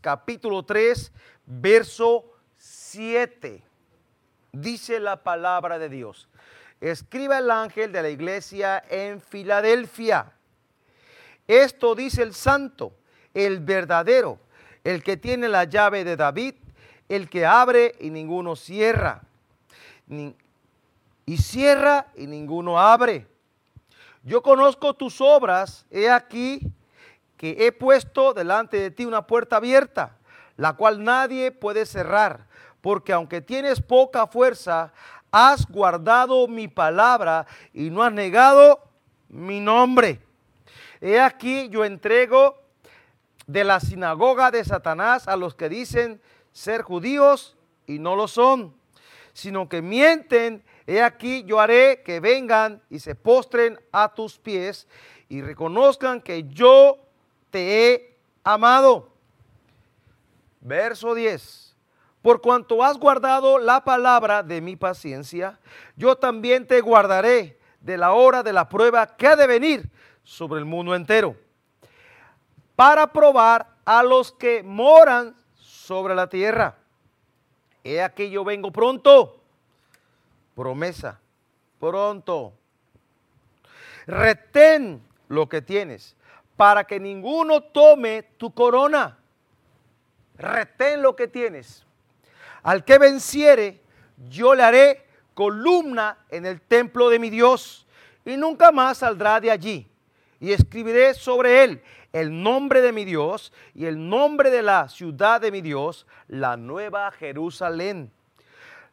Capítulo 3, verso 7. Dice la palabra de Dios. Escriba el ángel de la iglesia en Filadelfia. Esto dice el santo, el verdadero, el que tiene la llave de David, el que abre y ninguno cierra. y cierra y ninguno abre. Yo conozco tus obras, he aquí que he puesto delante de ti una puerta abierta, la cual nadie puede cerrar, porque aunque tienes poca fuerza, has guardado mi palabra y no has negado mi nombre. He aquí yo entrego de la sinagoga de Satanás a los que dicen ser judíos y no lo son, sino que mienten. He aquí yo haré que vengan y se postren a tus pies y reconozcan que yo te he amado. Verso 10. Por cuanto has guardado la palabra de mi paciencia, yo también te guardaré de la hora de la prueba que ha de venir sobre el mundo entero, para probar a los que moran sobre la tierra. He aquí yo vengo pronto. Promesa, pronto. Retén lo que tienes para que ninguno tome tu corona. Retén lo que tienes. Al que venciere, yo le haré columna en el templo de mi Dios y nunca más saldrá de allí. Y escribiré sobre él el nombre de mi Dios y el nombre de la ciudad de mi Dios, la nueva Jerusalén,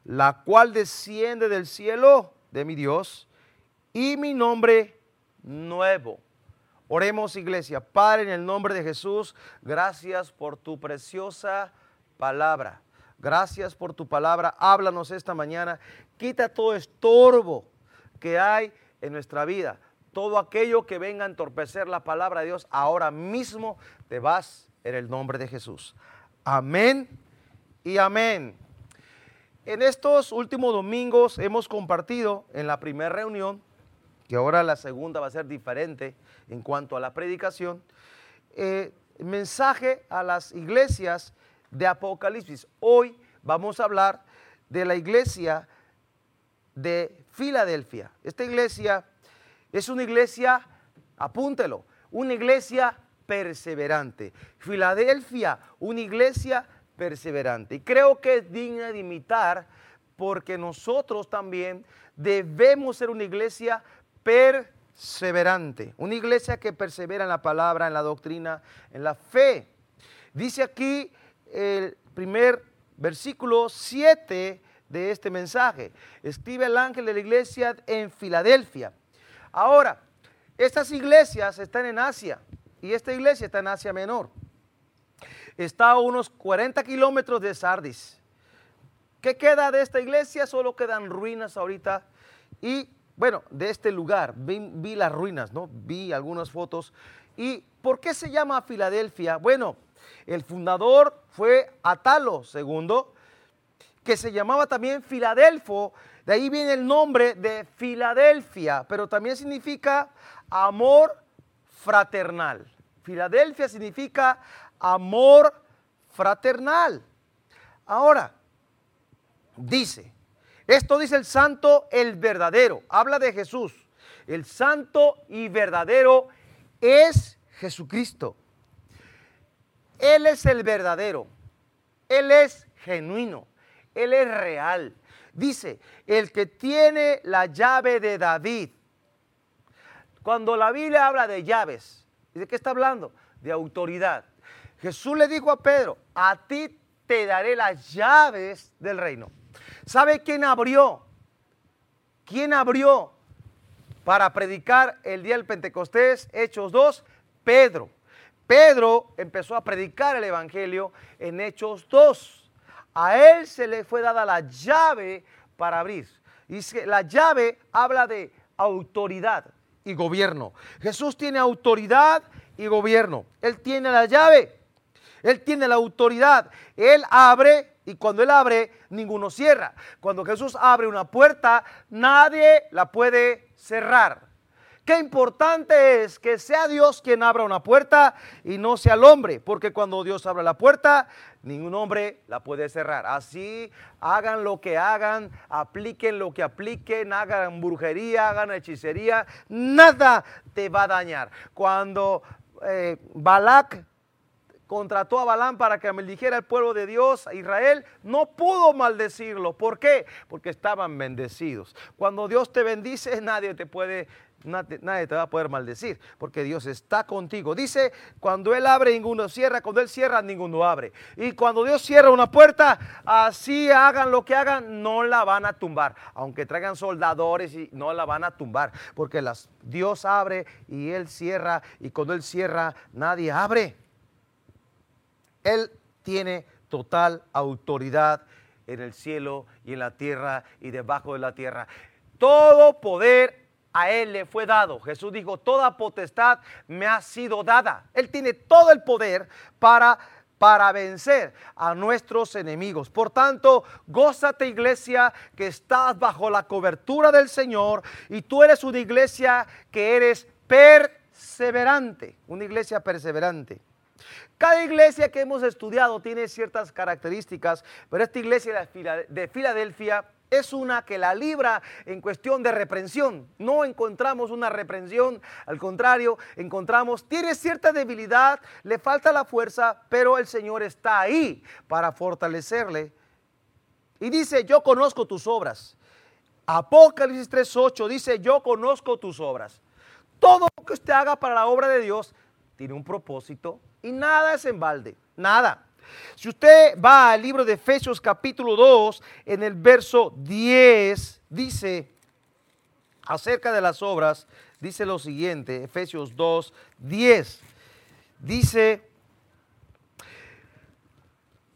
la cual desciende del cielo de mi Dios y mi nombre nuevo Oremos iglesia. Padre, en el nombre de Jesús, gracias por tu preciosa palabra. Gracias por tu palabra. Háblanos esta mañana. Quita todo estorbo que hay en nuestra vida. Todo aquello que venga a entorpecer la palabra de Dios, ahora mismo te vas en el nombre de Jesús. Amén y amén. En estos últimos domingos hemos compartido en la primera reunión, que ahora la segunda va a ser diferente, en cuanto a la predicación, eh, mensaje a las iglesias de Apocalipsis. Hoy vamos a hablar de la iglesia de Filadelfia. Esta iglesia es una iglesia, apúntelo, una iglesia perseverante. Filadelfia, una iglesia perseverante. Y creo que es digna de imitar porque nosotros también debemos ser una iglesia perseverante perseverante, una iglesia que persevera en la palabra, en la doctrina, en la fe. Dice aquí el primer versículo 7 de este mensaje. Escribe el ángel de la iglesia en Filadelfia. Ahora, estas iglesias están en Asia y esta iglesia está en Asia Menor. Está a unos 40 kilómetros de Sardis. ¿Qué queda de esta iglesia? Solo quedan ruinas ahorita y bueno, de este lugar, vi, las ruinas, ¿no? Vi algunas fotos. ¿Y por qué se llama Filadelfia? Bueno, el fundador fue Atalo II, que se llamaba también Filadelfo, de ahí viene el nombre de Filadelfia, pero también significa amor fraternal. Filadelfia significa amor fraternal. Ahora, dice, esto dice el santo, el verdadero. Habla de Jesús. El santo y verdadero es Jesucristo. Él es el verdadero. Él es genuino. Él es real. Dice, el que tiene la llave de David. Cuando la Biblia habla de llaves, ¿de qué está hablando? De autoridad. Jesús le dijo a Pedro, a ti te daré las llaves del reino. ¿Sabe quién abrió? ¿Quién abrió para predicar el día del Pentecostés? Hechos 2, Pedro. Pedro empezó a predicar el Evangelio en Hechos 2. A él se le fue dada la llave para abrir. Y la llave habla de autoridad y gobierno. Jesús tiene autoridad y gobierno. Él tiene la llave. Él tiene la autoridad. Él abre y cuando Él abre, ninguno cierra. Cuando Jesús abre una puerta, nadie la puede cerrar. Qué importante es que sea Dios quien abra una puerta y no sea el hombre, porque cuando Dios abre la puerta, ningún hombre la puede cerrar. Así hagan lo que hagan, apliquen lo que apliquen, hagan brujería, hagan hechicería, nada te va a dañar. Cuando eh, Balak contrató a Balán para que maldijera el pueblo de Dios, a Israel, no pudo maldecirlo. ¿Por qué? Porque estaban bendecidos. Cuando Dios te bendice, nadie te puede nadie te va a poder maldecir, porque Dios está contigo. Dice, cuando Él abre, ninguno cierra, cuando Él cierra, ninguno abre. Y cuando Dios cierra una puerta, así hagan lo que hagan, no la van a tumbar. Aunque traigan soldadores y no la van a tumbar, porque las, Dios abre y Él cierra, y cuando Él cierra, nadie abre. Él tiene total autoridad en el cielo y en la tierra y debajo de la tierra. Todo poder a Él le fue dado. Jesús dijo, toda potestad me ha sido dada. Él tiene todo el poder para, para vencer a nuestros enemigos. Por tanto, gózate iglesia que estás bajo la cobertura del Señor y tú eres una iglesia que eres perseverante, una iglesia perseverante. Cada iglesia que hemos estudiado tiene ciertas características, pero esta iglesia de Filadelfia es una que la libra en cuestión de reprensión. No encontramos una reprensión, al contrario, encontramos, tiene cierta debilidad, le falta la fuerza, pero el Señor está ahí para fortalecerle. Y dice, yo conozco tus obras. Apocalipsis 3.8 dice, yo conozco tus obras. Todo lo que usted haga para la obra de Dios tiene un propósito y nada es en balde, nada. Si usted va al libro de Efesios capítulo 2, en el verso 10, dice acerca de las obras, dice lo siguiente, Efesios 2, 10, dice,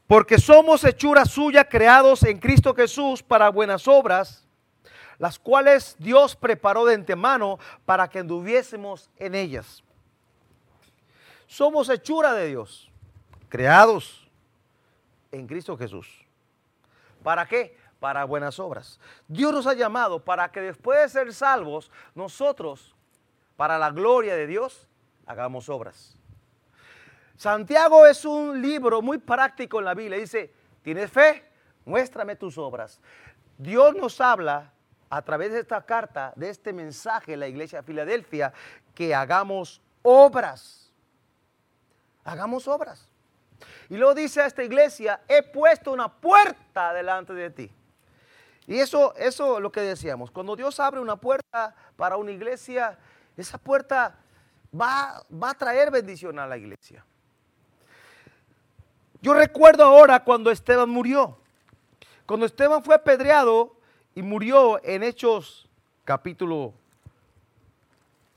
porque somos hechura suya creados en Cristo Jesús para buenas obras, las cuales Dios preparó de antemano para que anduviésemos en ellas. Somos hechura de Dios, creados en Cristo Jesús. ¿Para qué? Para buenas obras. Dios nos ha llamado para que después de ser salvos, nosotros, para la gloria de Dios, hagamos obras. Santiago es un libro muy práctico en la Biblia. Dice, ¿tienes fe? Muéstrame tus obras. Dios nos habla a través de esta carta, de este mensaje la iglesia de Filadelfia, que hagamos obras. Hagamos obras. Y luego dice a esta iglesia, he puesto una puerta delante de ti. Y eso, eso es lo que decíamos. Cuando Dios abre una puerta para una iglesia, esa puerta va, va a traer bendición a la iglesia. Yo recuerdo ahora cuando Esteban murió. Cuando Esteban fue apedreado y murió en Hechos capítulo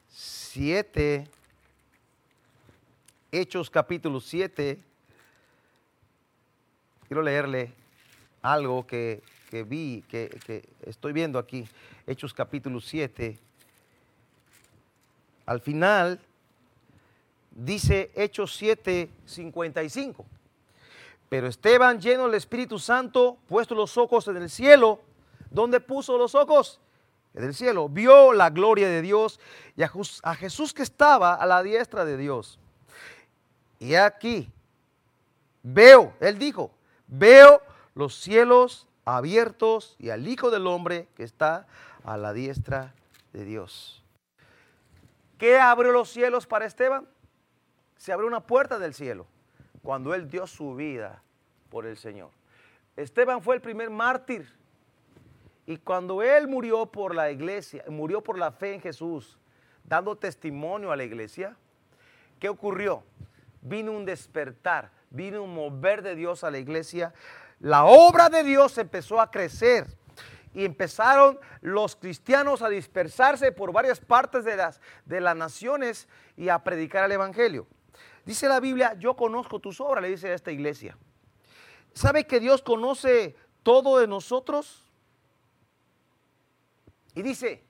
7. Hechos capítulo 7 quiero leerle algo que, vi, que, estoy viendo aquí, Hechos capítulo 7. Al final dice Hechos 7, 55. Pero Esteban, lleno del Espíritu Santo, puesto los ojos en el cielo, ¿dónde puso los ojos? En el cielo. Vio la gloria de Dios y a Jesús que estaba a la diestra de Dios. Y aquí, veo, él dijo, Veo los cielos abiertos y al Hijo del Hombre que está a la diestra de Dios. ¿Qué abrió los cielos para Esteban? Se abrió una puerta del cielo cuando él dio su vida por el Señor. Esteban fue el primer mártir y cuando él murió por la iglesia, murió por la fe en Jesús, dando testimonio a la iglesia, ¿qué ocurrió? Vino un despertar vino un mover de Dios a la iglesia. La obra de Dios empezó a crecer y empezaron los cristianos a dispersarse por varias partes de las, de las naciones y a predicar el Evangelio. Dice la Biblia, yo conozco tus obras, le dice a esta iglesia. ¿Sabe que Dios conoce todo de nosotros? Y dice,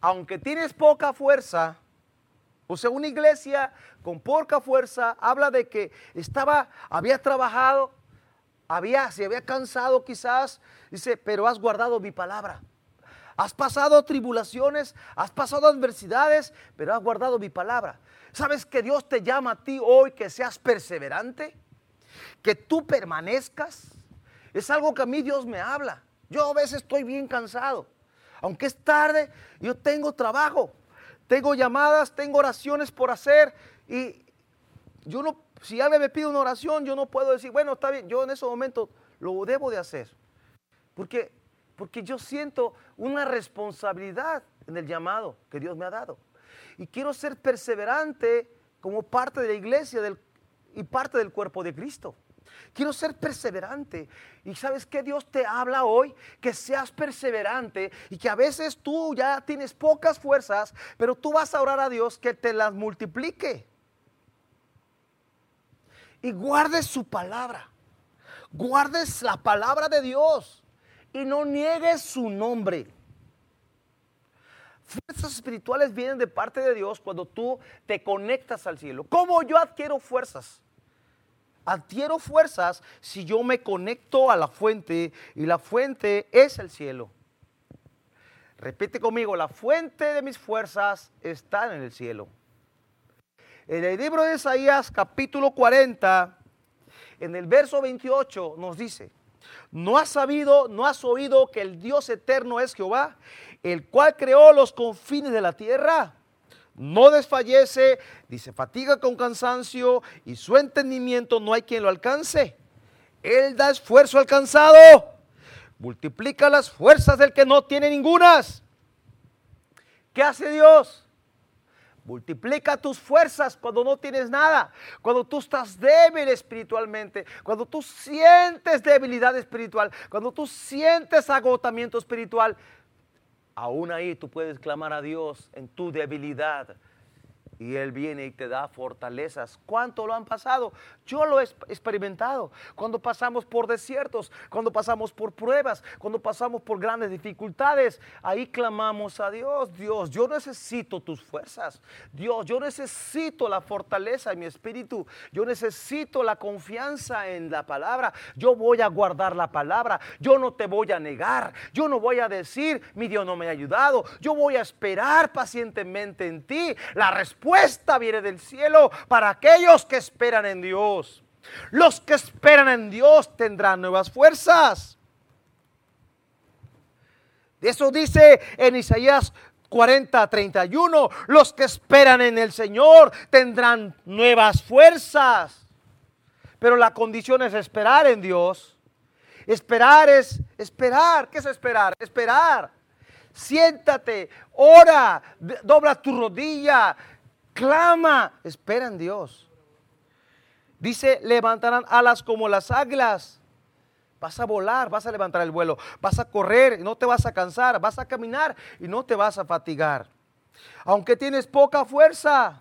aunque tienes poca fuerza, o sea, una iglesia con poca fuerza habla de que estaba, había trabajado, había, se había cansado quizás, dice, pero has guardado mi palabra. Has pasado tribulaciones, has pasado adversidades, pero has guardado mi palabra. ¿Sabes que Dios te llama a ti hoy que seas perseverante? Que tú permanezcas. Es algo que a mí Dios me habla. Yo a veces estoy bien cansado. Aunque es tarde, yo tengo trabajo, tengo llamadas, tengo oraciones por hacer y yo no, si alguien me pide una oración, yo no puedo decir, bueno, está bien, yo en ese momento lo debo de hacer. Porque porque yo siento una responsabilidad en el llamado que Dios me ha dado. Y quiero ser perseverante como parte de la iglesia y parte del cuerpo de Cristo. Quiero ser perseverante. Y sabes que Dios te habla hoy, que seas perseverante y que a veces tú ya tienes pocas fuerzas, pero tú vas a orar a Dios que te las multiplique. Y guardes su palabra. Guardes la palabra de Dios y no niegues su nombre. Fuerzas espirituales vienen de parte de Dios cuando tú te conectas al cielo. ¿Cómo yo adquiero fuerzas? Adquiero fuerzas si yo me conecto a la fuente y la fuente es el cielo. Repite conmigo, la fuente de mis fuerzas está en el cielo. En el libro de Isaías capítulo 40, en el verso 28 nos dice, ¿No has sabido, no has oído que el Dios eterno es Jehová, el cual creó los confines de la tierra? No desfallece, dice, fatiga con cansancio y su entendimiento no hay quien lo alcance. Él da esfuerzo alcanzado, multiplica las fuerzas del que no tiene ningunas. ¿Qué hace Dios? Multiplica tus fuerzas cuando no tienes nada, cuando tú estás débil espiritualmente, cuando tú sientes debilidad espiritual, cuando tú sientes agotamiento espiritual. Aún ahí tú puedes clamar a Dios en tu debilidad y Él viene y te da fortalezas. ¿Cuánto lo han pasado? Yo lo he experimentado. Cuando pasamos por desiertos, cuando pasamos por pruebas, cuando pasamos por grandes dificultades, ahí clamamos a Dios. Dios, yo necesito tus fuerzas. Dios, yo necesito la fortaleza en mi espíritu. Yo necesito la confianza en la palabra. Yo voy a guardar la palabra. Yo no te voy a negar. Yo no voy a decir, mi Dios no me ha ayudado. Yo voy a esperar pacientemente en ti. La respuesta respuesta viene del cielo para aquellos que esperan en Dios. Los que esperan en Dios tendrán nuevas fuerzas. Eso dice en Isaías 40, 31. Los que esperan en el Señor tendrán nuevas fuerzas. Pero la condición es esperar en Dios. Esperar es esperar. ¿Qué es esperar? Esperar. Siéntate, ora, dobla tu rodilla, clama, espera en Dios. Dice, levantarán alas como las águilas. Vas a volar, vas a levantar el vuelo, vas a correr no te vas a cansar, vas a caminar y no te vas a fatigar. Aunque tienes poca fuerza,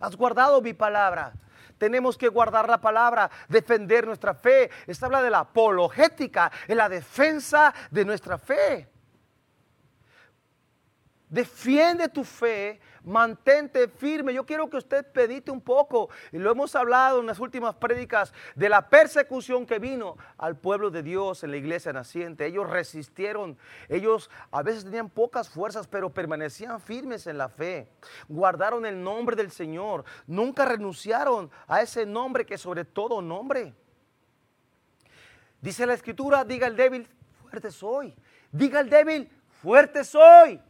has guardado mi palabra. Tenemos que guardar la palabra, defender nuestra fe. Esta habla de la apologética, en la defensa de nuestra fe. Defiende tu fe, mantente firme. Yo quiero que usted pedite un poco, y lo hemos hablado en las últimas prédicas, de la persecución que vino al pueblo de Dios en la iglesia naciente. Ellos resistieron, ellos a veces tenían pocas fuerzas, pero permanecían firmes en la fe. Guardaron el nombre del Señor, nunca renunciaron a ese nombre que sobre todo nombre. Dice la escritura, diga el débil, fuerte soy. Diga el débil, fuerte soy.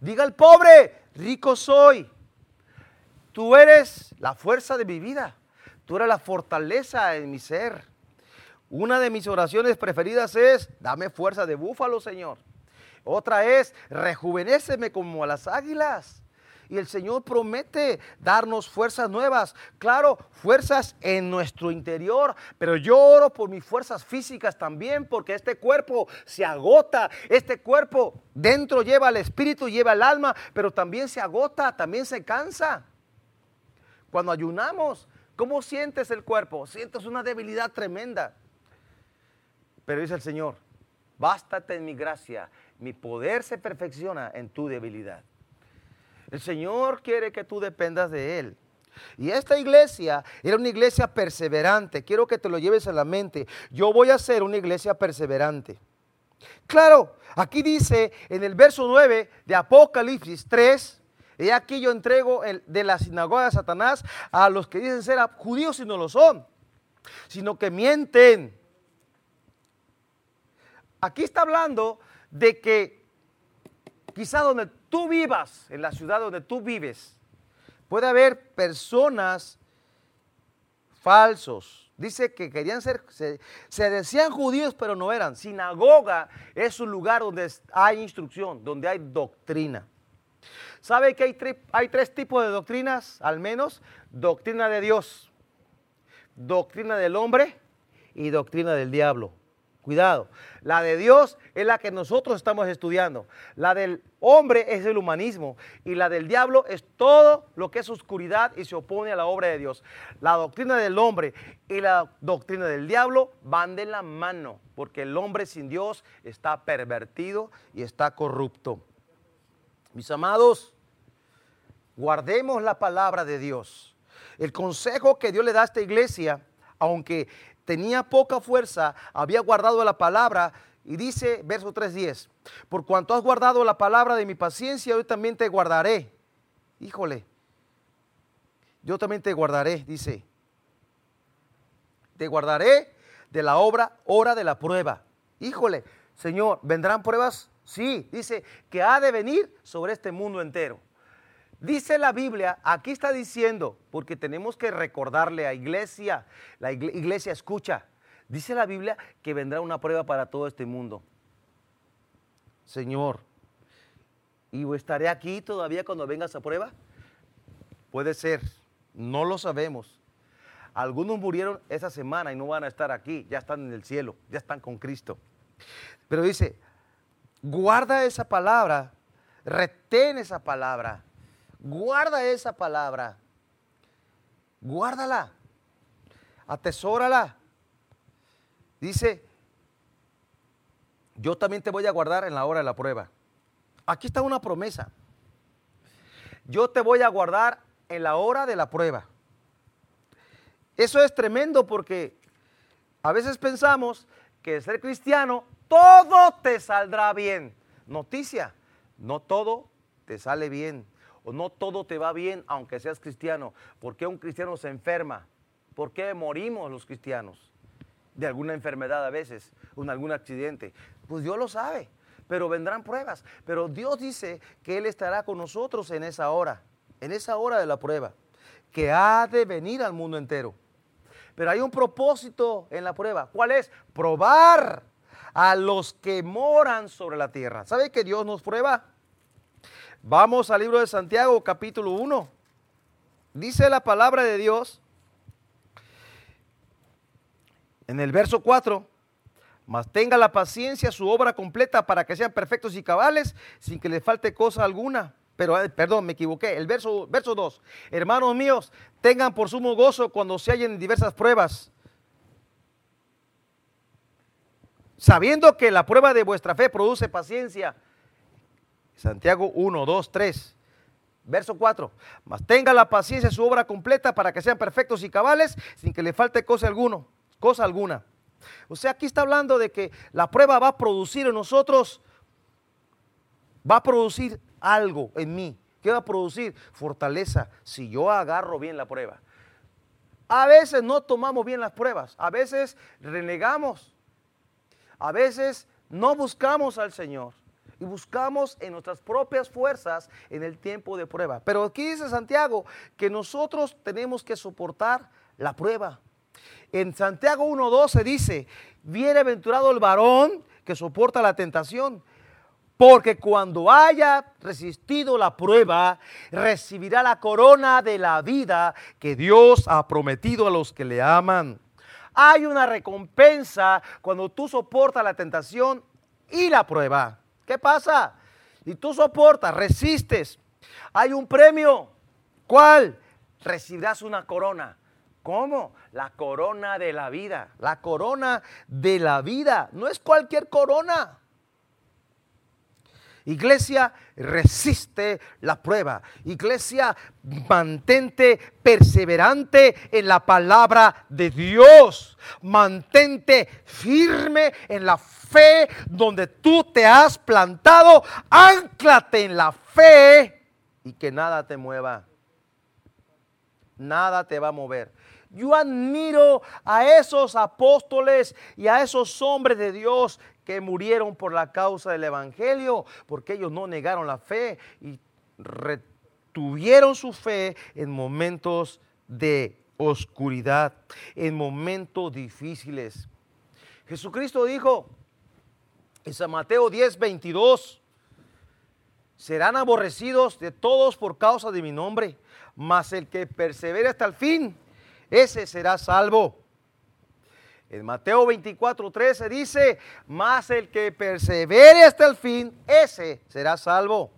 Diga al pobre, rico soy. Tú eres la fuerza de mi vida. Tú eres la fortaleza en mi ser. Una de mis oraciones preferidas es, dame fuerza de búfalo, Señor. Otra es, rejuvenéceme como a las águilas. Y el Señor promete darnos fuerzas nuevas. Claro, fuerzas en nuestro interior. Pero yo oro por mis fuerzas físicas también, porque este cuerpo se agota. Este cuerpo dentro lleva el espíritu, lleva el alma, pero también se agota, también se cansa. Cuando ayunamos, ¿cómo sientes el cuerpo? Sientes una debilidad tremenda. Pero dice el Señor, bástate en mi gracia, mi poder se perfecciona en tu debilidad. El Señor quiere que tú dependas de Él. Y esta iglesia era una iglesia perseverante. Quiero que te lo lleves a la mente. Yo voy a ser una iglesia perseverante. Claro, aquí dice en el verso 9 de Apocalipsis 3, y aquí yo entrego de la sinagoga de Satanás a los que dicen ser judíos y no lo son, sino que mienten. Aquí está hablando de que quizá donde tú vivas, en la ciudad donde tú vives, puede haber personas falsos. Dice que querían ser, se, decían judíos, pero no eran. Sinagoga es un lugar donde hay instrucción, donde hay doctrina. ¿Sabe que hay, hay tres tipos de doctrinas, al menos? Doctrina de Dios, doctrina del hombre y doctrina del diablo. Cuidado. La de Dios es la que nosotros estamos estudiando. La del hombre es el humanismo. Y la del diablo es todo lo que es oscuridad y se opone a la obra de Dios. La doctrina del hombre y la doctrina del diablo van de la mano. Porque el hombre sin Dios está pervertido y está corrupto. Mis amados, guardemos la palabra de Dios. El consejo que Dios le da a esta iglesia, aunque tenía poca fuerza, había guardado la palabra. Y dice, verso 3.10, por cuanto has guardado la palabra de mi paciencia, yo también te guardaré. Híjole, yo también te guardaré, dice. Te guardaré de la obra, hora de la prueba. Híjole, Señor, ¿vendrán pruebas? Sí, dice que ha de venir sobre este mundo entero. Dice la Biblia, aquí está diciendo, porque tenemos que recordarle a iglesia, la iglesia escucha, dice la Biblia que vendrá una prueba para todo este mundo. Señor, ¿y estaré aquí todavía cuando venga esa prueba? Puede ser, no lo sabemos. Algunos murieron esa semana y no van a estar aquí, ya están en el cielo, ya están con Cristo. Pero dice, guarda esa palabra, retén esa palabra Guarda esa palabra. Guárdala. Atesórala. Dice, yo también te voy a guardar en la hora de la prueba. Aquí está una promesa. Yo te voy a guardar en la hora de la prueba. Eso es tremendo porque a veces pensamos que ser cristiano todo te saldrá bien. Noticia, no todo te sale bien no todo te va bien aunque seas cristiano. ¿Por qué un cristiano se enferma? ¿Por qué morimos los cristianos? De alguna enfermedad a veces, en algún accidente. Pues Dios lo sabe, pero vendrán pruebas. Pero Dios dice que Él estará con nosotros en esa hora, en esa hora de la prueba, que ha de venir al mundo entero. Pero hay un propósito en la prueba. ¿Cuál es? Probar a los que moran sobre la tierra. ¿Sabe que Dios nos prueba? Vamos al libro de Santiago, capítulo 1. Dice la palabra de Dios en el verso 4, mas tenga la paciencia su obra completa para que sean perfectos y cabales sin que le falte cosa alguna. Pero, perdón, me equivoqué. El verso, verso 2. Hermanos míos, tengan por sumo gozo cuando se hallen en diversas pruebas. Sabiendo que la prueba de vuestra fe produce paciencia Santiago 1, 2, 3. Verso 4. Mas tenga la paciencia su obra completa para que sean perfectos y cabales sin que le falte cosa alguno, cosa alguna. O sea, aquí está hablando de que la prueba va a producir en nosotros, va a producir algo en mí. ¿Qué va a producir? Fortaleza si yo agarro bien la prueba. A veces no tomamos bien las pruebas, a veces renegamos, a veces no buscamos al Señor y buscamos en nuestras propias fuerzas en el tiempo de prueba. Pero aquí dice Santiago que nosotros tenemos que soportar la prueba. En Santiago 1.12 dice, bienaventurado el varón que soporta la tentación, porque cuando haya resistido la prueba, recibirá la corona de la vida que Dios ha prometido a los que le aman. Hay una recompensa cuando tú soportas la tentación y la prueba. ¿Qué pasa? Y tú soportas, resistes. Hay un premio. ¿Cuál? Recibirás una corona. ¿Cómo? La corona de la vida. La corona de la vida. No es cualquier corona. Iglesia, resiste la prueba. Iglesia, mantente perseverante en la palabra de Dios. Mantente firme en la fe donde tú te has plantado. Anclate en la fe y que nada te mueva. Nada te va a mover. Yo admiro a esos apóstoles y a esos hombres de Dios que murieron por la causa del Evangelio, porque ellos no negaron la fe y retuvieron su fe en momentos de oscuridad, en momentos difíciles. Jesucristo dijo en San Mateo 10, 22, serán aborrecidos de todos por causa de mi nombre, mas el que persevere hasta el fin, ese será salvo. En Mateo 24, 13 dice, más el que persevere hasta el fin, ese será salvo.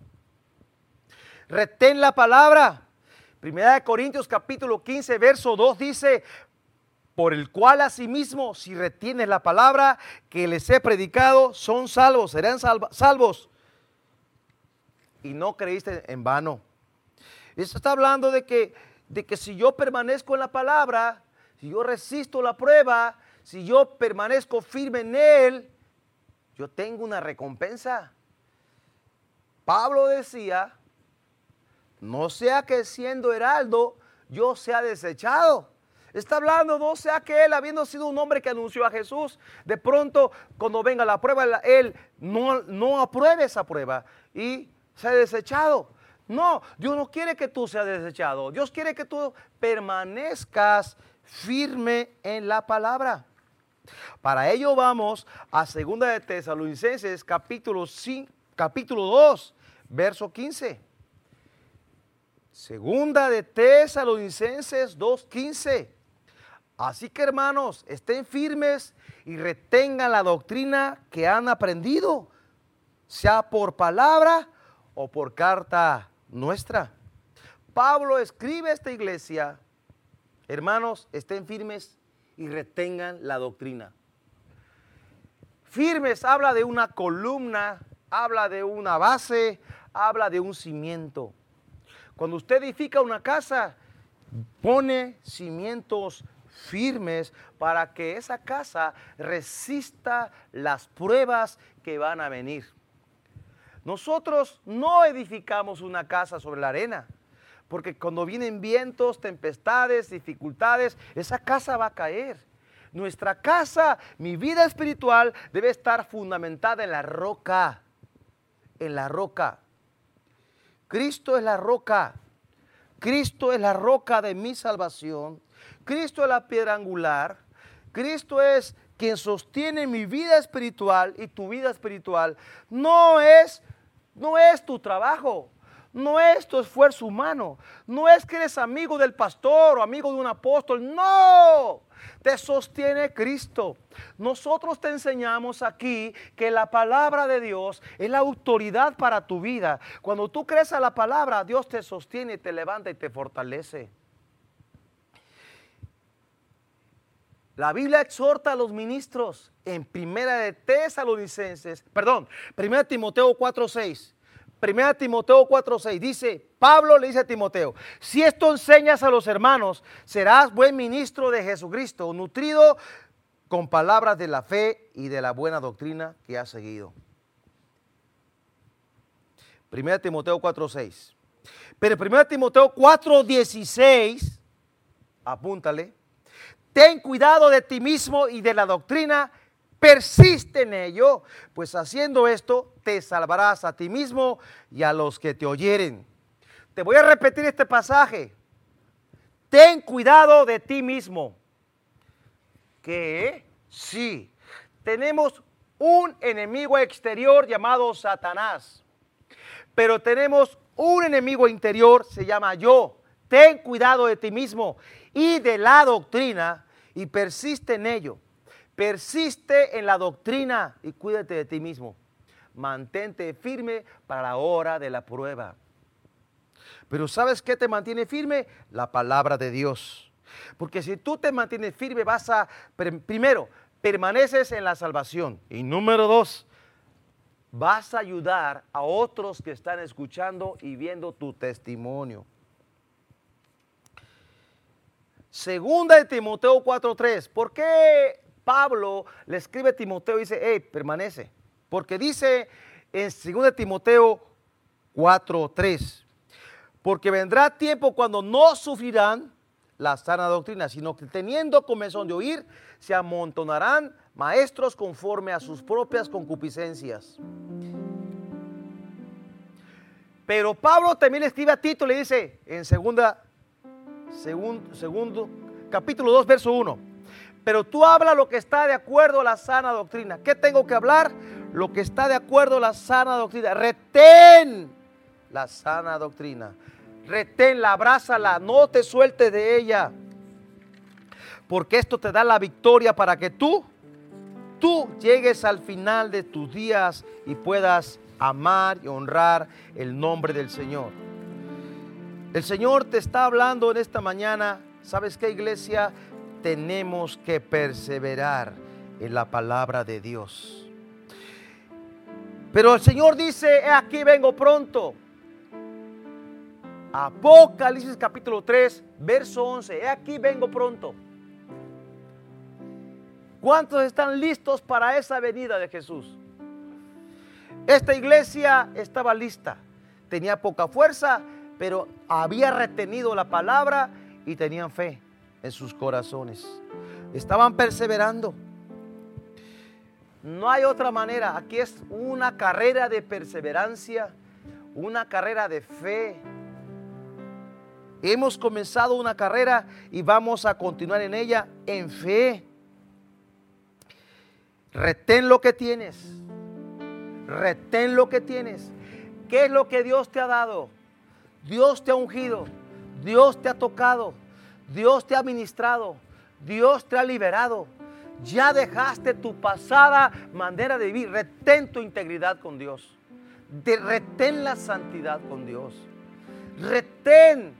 Retén la palabra. Primera de Corintios capítulo 15, verso 2 dice, por el cual asimismo, si retienes la palabra que les he predicado, son salvos, serán salvos. Y no creíste en vano. Esto está hablando de que, de que si yo permanezco en la palabra, si yo resisto la prueba, si yo permanezco firme en Él, yo tengo una recompensa. Pablo decía, no sea que siendo heraldo yo sea desechado. Está hablando, no sea que él, habiendo sido un hombre que anunció a Jesús, de pronto cuando venga la prueba, él no, no apruebe esa prueba y sea desechado. No, Dios no quiere que tú seas desechado. Dios quiere que tú permanezcas firme en la palabra. Para ello vamos a 2 de Tesalonicenses capítulo, 5, capítulo 2, verso 15. Segunda de Tesalonicenses 2.15. Así que hermanos, estén firmes y retengan la doctrina que han aprendido, sea por palabra o por carta nuestra. Pablo escribe a esta iglesia, hermanos, estén firmes y retengan la doctrina. Firmes habla de una columna, habla de una base, habla de un cimiento. Cuando usted edifica una casa, pone cimientos firmes para que esa casa resista las pruebas que van a venir. Nosotros no edificamos una casa sobre la arena. Porque cuando vienen vientos, tempestades, dificultades, esa casa va a caer. Nuestra casa, mi vida espiritual, debe estar fundamentada en la roca. En la roca. Cristo es la roca. Cristo es la roca de mi salvación. Cristo es la piedra angular. Cristo es quien sostiene mi vida espiritual y tu vida espiritual. No es, no es tu trabajo. No es tu esfuerzo humano. No es que eres amigo del pastor o amigo de un apóstol. No. Te sostiene Cristo. Nosotros te enseñamos aquí que la palabra de Dios es la autoridad para tu vida. Cuando tú crees a la palabra, Dios te sostiene, te levanta y te fortalece. La Biblia exhorta a los ministros en Primera de Tesalonicenses, perdón, Primera Timoteo 4:6 1 Timoteo 4:6 dice, Pablo le dice a Timoteo, si esto enseñas a los hermanos, serás buen ministro de Jesucristo, nutrido con palabras de la fe y de la buena doctrina que has seguido. 1 Timoteo 4:6. Pero 1 Timoteo 4:16, apúntale, ten cuidado de ti mismo y de la doctrina persiste en ello, pues haciendo esto te salvarás a ti mismo y a los que te oyeren. Te voy a repetir este pasaje. Ten cuidado de ti mismo. Que sí, tenemos un enemigo exterior llamado Satanás, pero tenemos un enemigo interior, se llama yo. Ten cuidado de ti mismo y de la doctrina y persiste en ello Persiste en la doctrina y cuídate de ti mismo. Mantente firme para la hora de la prueba. Pero ¿sabes qué te mantiene firme? La palabra de Dios. Porque si tú te mantienes firme, vas a, primero, permaneces en la salvación. Y número dos, vas a ayudar a otros que están escuchando y viendo tu testimonio. Segunda de Timoteo 4.3. ¿Por qué Pablo le escribe a Timoteo y dice, hey, permanece? Porque dice en segunda de Timoteo 4.3. Porque vendrá tiempo cuando no sufrirán la sana doctrina, sino que teniendo comezón de oír, se amontonarán maestros conforme a sus propias concupiscencias. Pero Pablo también escribe a Tito, le dice en segunda, segundo, segundo, capítulo 2, verso 1. Pero tú habla lo que está de acuerdo a la sana doctrina. ¿Qué tengo que hablar? Lo que está de acuerdo a la sana doctrina. Retén la sana doctrina. Reténla, abrázala, no te sueltes de ella. Porque esto te da la victoria para que tú, tú llegues al final de tus días y puedas amar y honrar el nombre del Señor. El Señor te está hablando en esta mañana. ¿Sabes qué, iglesia? Tenemos que perseverar en la palabra de Dios. Pero el Señor dice, aquí vengo pronto. Apocalipsis capítulo 3, verso 11. He aquí vengo pronto. ¿Cuántos están listos para esa venida de Jesús? Esta iglesia estaba lista. Tenía poca fuerza, pero había retenido la palabra y tenían fe en sus corazones. Estaban perseverando. No hay otra manera. Aquí es una carrera de perseverancia, una carrera de fe, Hemos comenzado una carrera y vamos a continuar en ella en fe. Retén lo que tienes. Retén lo que tienes. ¿Qué es lo que Dios te ha dado? Dios te ha ungido. Dios te ha tocado. Dios te ha ministrado. Dios te ha liberado. Ya dejaste tu pasada manera de vivir. Retén tu integridad con Dios. retén la santidad con Dios. Retén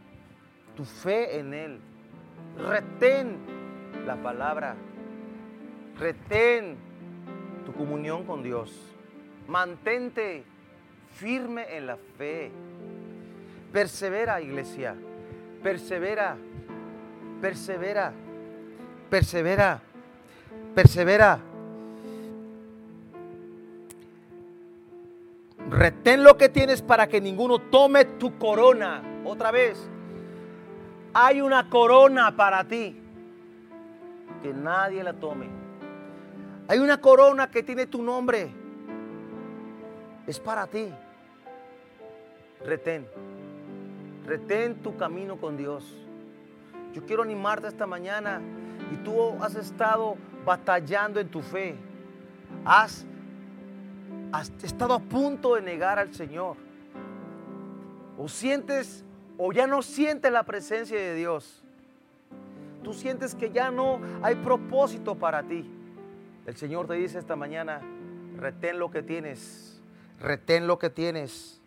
tu fe en Él. Retén la palabra. Retén tu comunión con Dios. Mantente firme en la fe. Persevera, iglesia. Persevera. Persevera. Persevera. Persevera. Retén lo que tienes para que ninguno tome tu corona. Otra vez hay una corona para ti. Que nadie la tome. Hay una corona que tiene tu nombre. Es para ti. Retén. Retén tu camino con Dios. Yo quiero animarte esta mañana y tú has estado batallando en tu fe. Has, has estado a punto de negar al Señor. O sientes o ya no sientes la presencia de Dios. Tú sientes que ya no hay propósito para ti. El Señor te dice esta mañana, retén lo que tienes, retén lo que tienes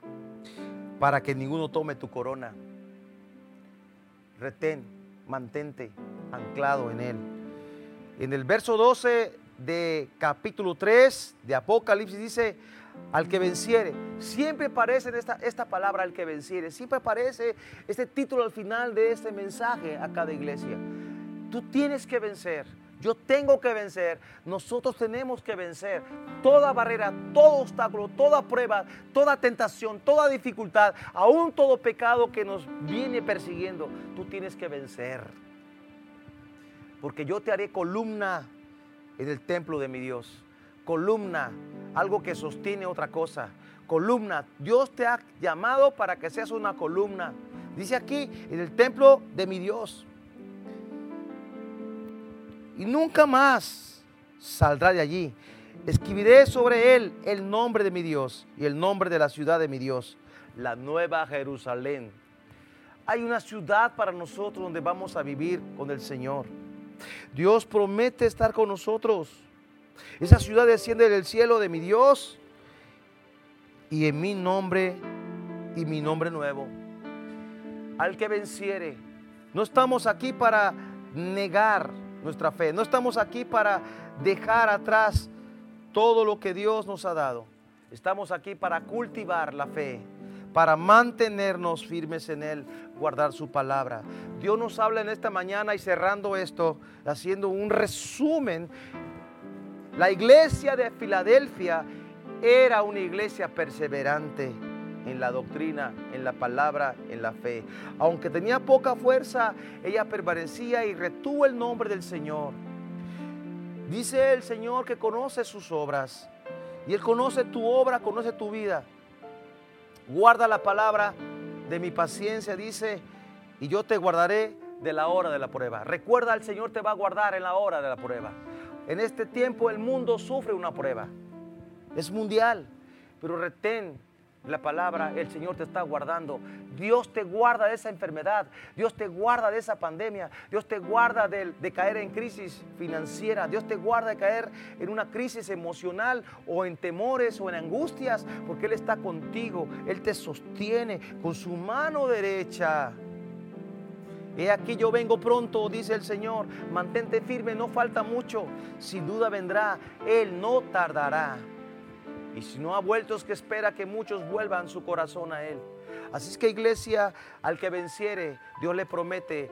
para que ninguno tome tu corona. Retén, mantente anclado en Él. En el verso 12 de capítulo 3 de Apocalipsis dice, al que venciere. Siempre aparece esta, esta palabra, al que venciere. Siempre aparece este título al final de este mensaje a cada iglesia. Tú tienes que vencer. Yo tengo que vencer. Nosotros tenemos que vencer toda barrera, todo obstáculo, toda prueba, toda tentación, toda dificultad, aún todo pecado que nos viene persiguiendo. Tú tienes que vencer. Porque yo te haré columna en el templo de mi Dios columna, algo que sostiene otra cosa. Columna, Dios te ha llamado para que seas una columna. Dice aquí, en el templo de mi Dios. Y nunca más saldrá de allí. Escribiré sobre él el nombre de mi Dios y el nombre de la ciudad de mi Dios, la nueva Jerusalén. Hay una ciudad para nosotros donde vamos a vivir con el Señor. Dios promete estar con nosotros. Esa ciudad desciende del cielo de mi Dios y en mi nombre y mi nombre nuevo. Al que venciere. No estamos aquí para negar nuestra fe. No estamos aquí para dejar atrás todo lo que Dios nos ha dado. Estamos aquí para cultivar la fe, para mantenernos firmes en Él, guardar su palabra. Dios nos habla en esta mañana y cerrando esto, haciendo un resumen. La iglesia de Filadelfia era una iglesia perseverante en la doctrina, en la palabra, en la fe. Aunque tenía poca fuerza, ella permanecía y retuvo el nombre del Señor. Dice el Señor que conoce sus obras. Y Él conoce tu obra, conoce tu vida. Guarda la palabra de mi paciencia, dice, y yo te guardaré de la hora de la prueba. Recuerda, el Señor te va a guardar en la hora de la prueba. En este tiempo el mundo sufre una prueba. Es mundial, pero retén la palabra, el Señor te está guardando. Dios te guarda de esa enfermedad. Dios te guarda de esa pandemia. Dios te guarda de, de, caer en crisis financiera. Dios te guarda de caer en una crisis emocional o en temores o en angustias. Porque Él está contigo. Él te sostiene con su mano derecha. He aquí yo vengo pronto, dice el Señor. Mantente firme, no falta mucho. Sin duda vendrá. Él no tardará. Y si no ha vuelto es que espera que muchos vuelvan su corazón a Él. Así es que iglesia, al que venciere, Dios le promete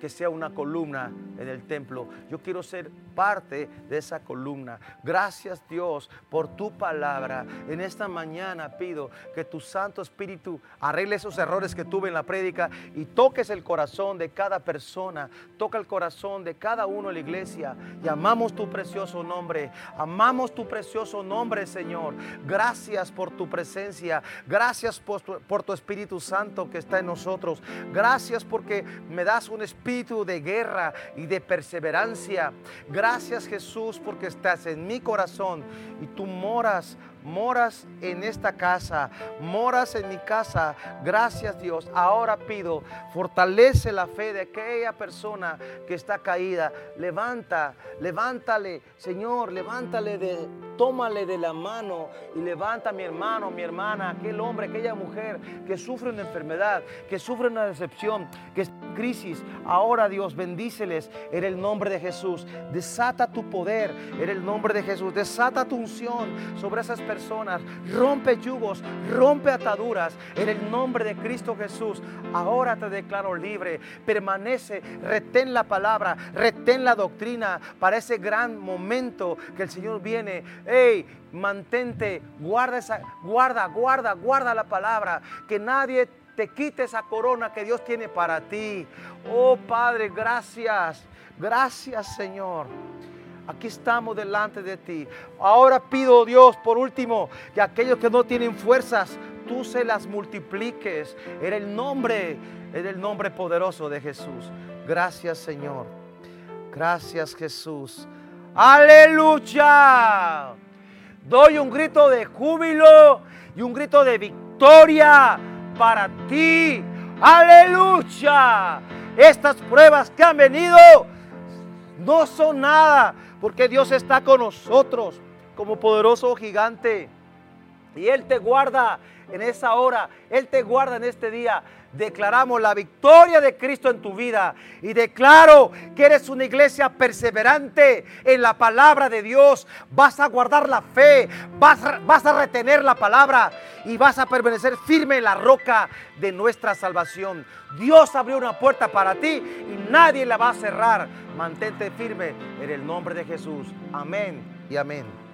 que sea una columna en el templo. Yo quiero ser parte de esa columna. Gracias Dios por tu palabra. En esta mañana pido que tu Santo Espíritu arregle esos errores que tuve en la prédica y toques el corazón de cada persona. Toca el corazón de cada uno en la iglesia. Y amamos tu precioso nombre. Amamos tu precioso nombre, Señor. Gracias por tu presencia. Gracias por tu, por tu Espíritu Santo que está en nosotros. Gracias porque me das un espíritu de guerra y de perseverancia. Gracias Jesús porque estás en mi corazón y tú moras moras en esta casa, moras en mi casa. Gracias Dios. Ahora pido, fortalece la fe de aquella persona que está caída. Levanta, levántale, Señor, levántale de, tómale de la mano y levanta a mi hermano, mi hermana, aquel hombre, aquella mujer que sufre una enfermedad, que sufre una decepción, que está en crisis. Ahora Dios, bendíceles en el nombre de Jesús. Desata tu poder en el nombre de Jesús. Desata tu unción sobre esas personas rompe yugos, rompe ataduras en el nombre de Cristo Jesús. Ahora te declaro libre. Permanece, retén la palabra, retén la doctrina para ese gran momento que el Señor viene. Hey, mantente, guarda esa, guarda, guarda, guarda la palabra, que nadie te quite esa corona que Dios tiene para ti. Oh Padre, gracias. Gracias Señor. Aquí estamos delante de ti. Ahora pido, Dios, por último, que aquellos que no tienen fuerzas, tú se las multipliques. En el nombre, en el nombre poderoso de Jesús. Gracias, Señor. Gracias, Jesús. Aleluya. Doy un grito de júbilo y un grito de victoria para ti. Aleluya. Estas pruebas que han venido no son nada porque Dios está con nosotros como poderoso gigante. Y Él te guarda en esa hora, Él te guarda en este día. Declaramos la victoria de Cristo en tu vida y declaro que eres una iglesia perseverante en la palabra de Dios. Vas a guardar la fe, vas, vas a retener la palabra y vas a permanecer firme en la roca de nuestra salvación. Dios abrió una puerta para ti y nadie la va a cerrar. Mantente firme en el nombre de Jesús. Amén y amén.